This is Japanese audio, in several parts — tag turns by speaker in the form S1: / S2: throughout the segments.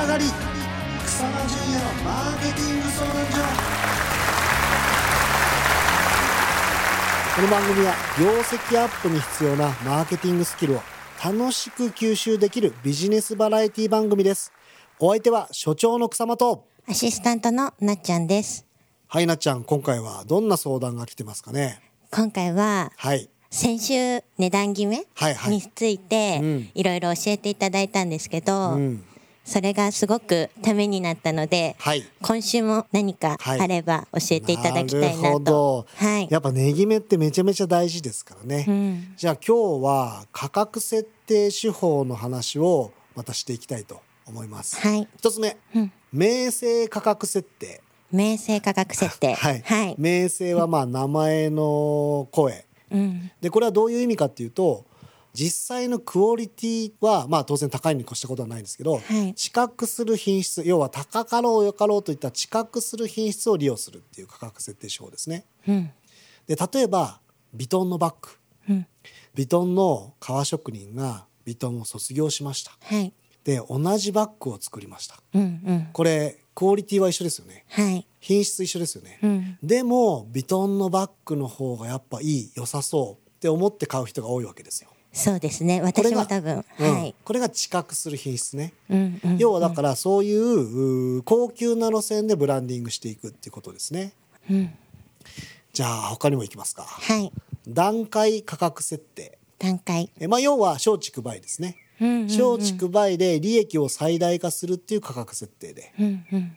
S1: 上がり。草間淳也のマーケティング相談所。この番組は業績アップに必要なマーケティングスキルを楽しく吸収できるビジネスバラエティ番組です。お相手は所長の草間と。
S2: アシスタントのなっちゃんです。
S1: はいなっちゃん今回はどんな相談が来てますかね？
S2: 今回は
S1: はい。
S2: 先週値段決めについて
S1: うん。
S2: いろいろ教えていただいたんですけど、
S1: うん
S2: それがすごくためになったので、
S1: はい
S2: 今週も何かあれば教えていただきたいなと。はい。
S1: やっぱ値決めってめちゃめちゃ大事ですからね、
S2: うん
S1: じゃあ今日は価格設定手法の話をまたしていきたいと思います、
S2: はい。
S1: 一つ目、
S2: うん
S1: 名声価格設定
S2: 名声価格設定。
S1: はい、
S2: はい。
S1: 名声はまあ名前の声
S2: うん。
S1: でこれはどういう意味かっていうと実際のクオリティはまあ当然高いに越したことはないんですけど、
S2: はい
S1: 知覚する品質要は高かろうよかろうといった知覚する品質を利用するっていう価格設定手法ですね。
S2: うん。
S1: で例えばビトンのバッグ
S2: うん。
S1: ビトンの革職人がビトンを卒業しました
S2: はい。
S1: で同じバッグを作りました
S2: うんうん。
S1: これクオリティは一緒ですよね
S2: はい。
S1: 品質一緒ですよね、
S2: うん。
S1: でもビトンのバッグの方がやっぱいい良さそうって思って買う人が多いわけですよ、
S2: そうですね。私も多分。
S1: うん
S2: はい。
S1: これが知覚する品質ね、
S2: うんうん。
S1: 要はだからそういう高級な路線でブランディングしていくっていうことですね
S2: うん。
S1: じゃあ他にもいきますか
S2: はい。
S1: 段階価格設定
S2: 段階。
S1: えまあ要は松竹梅ですね
S2: うんうん。
S1: 松竹梅で利益を最大化するっていう価格設定で
S2: うんうん。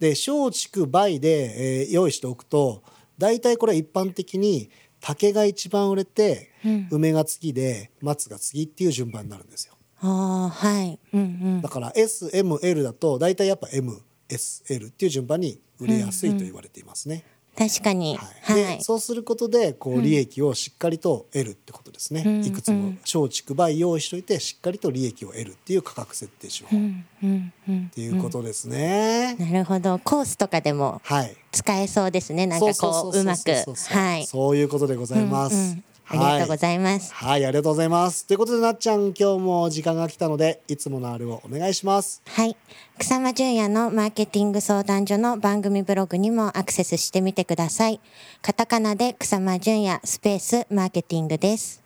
S1: で松竹梅で、えー用意しておくと大体これは一般的に竹が一番売れて、
S2: うん
S1: 梅が次で松が次っていう順番になるんですよ
S2: ああ、はい。うんうん
S1: だ。から SML だと大体やっぱ MSL っていう順番に売れやすいと言われていますね、
S2: 確かに。
S1: はい
S2: はい。
S1: でそうすることでこう利益をしっかりと得るってことですね、
S2: うん
S1: いくつも松竹梅用意しといてしっかりと利益を得るっていう価格設定手法、っ
S2: うんうんうん。
S1: ていうことですね、
S2: なるほど。コースとかでも
S1: はい
S2: 使えそうですね。なんかこう、うまく。はい。
S1: そういうことでございます、
S2: うんうんありがとうございます。
S1: はい、はい、ありがとうございますということでなっちゃん今日も時間が来たのでいつものあるをお願いします
S2: はい。草間淳也のマーケティング相談所の番組ブログにもアクセスしてみてください。カタカナで草間淳也スペースマーケティングです。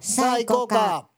S1: さあ行こうか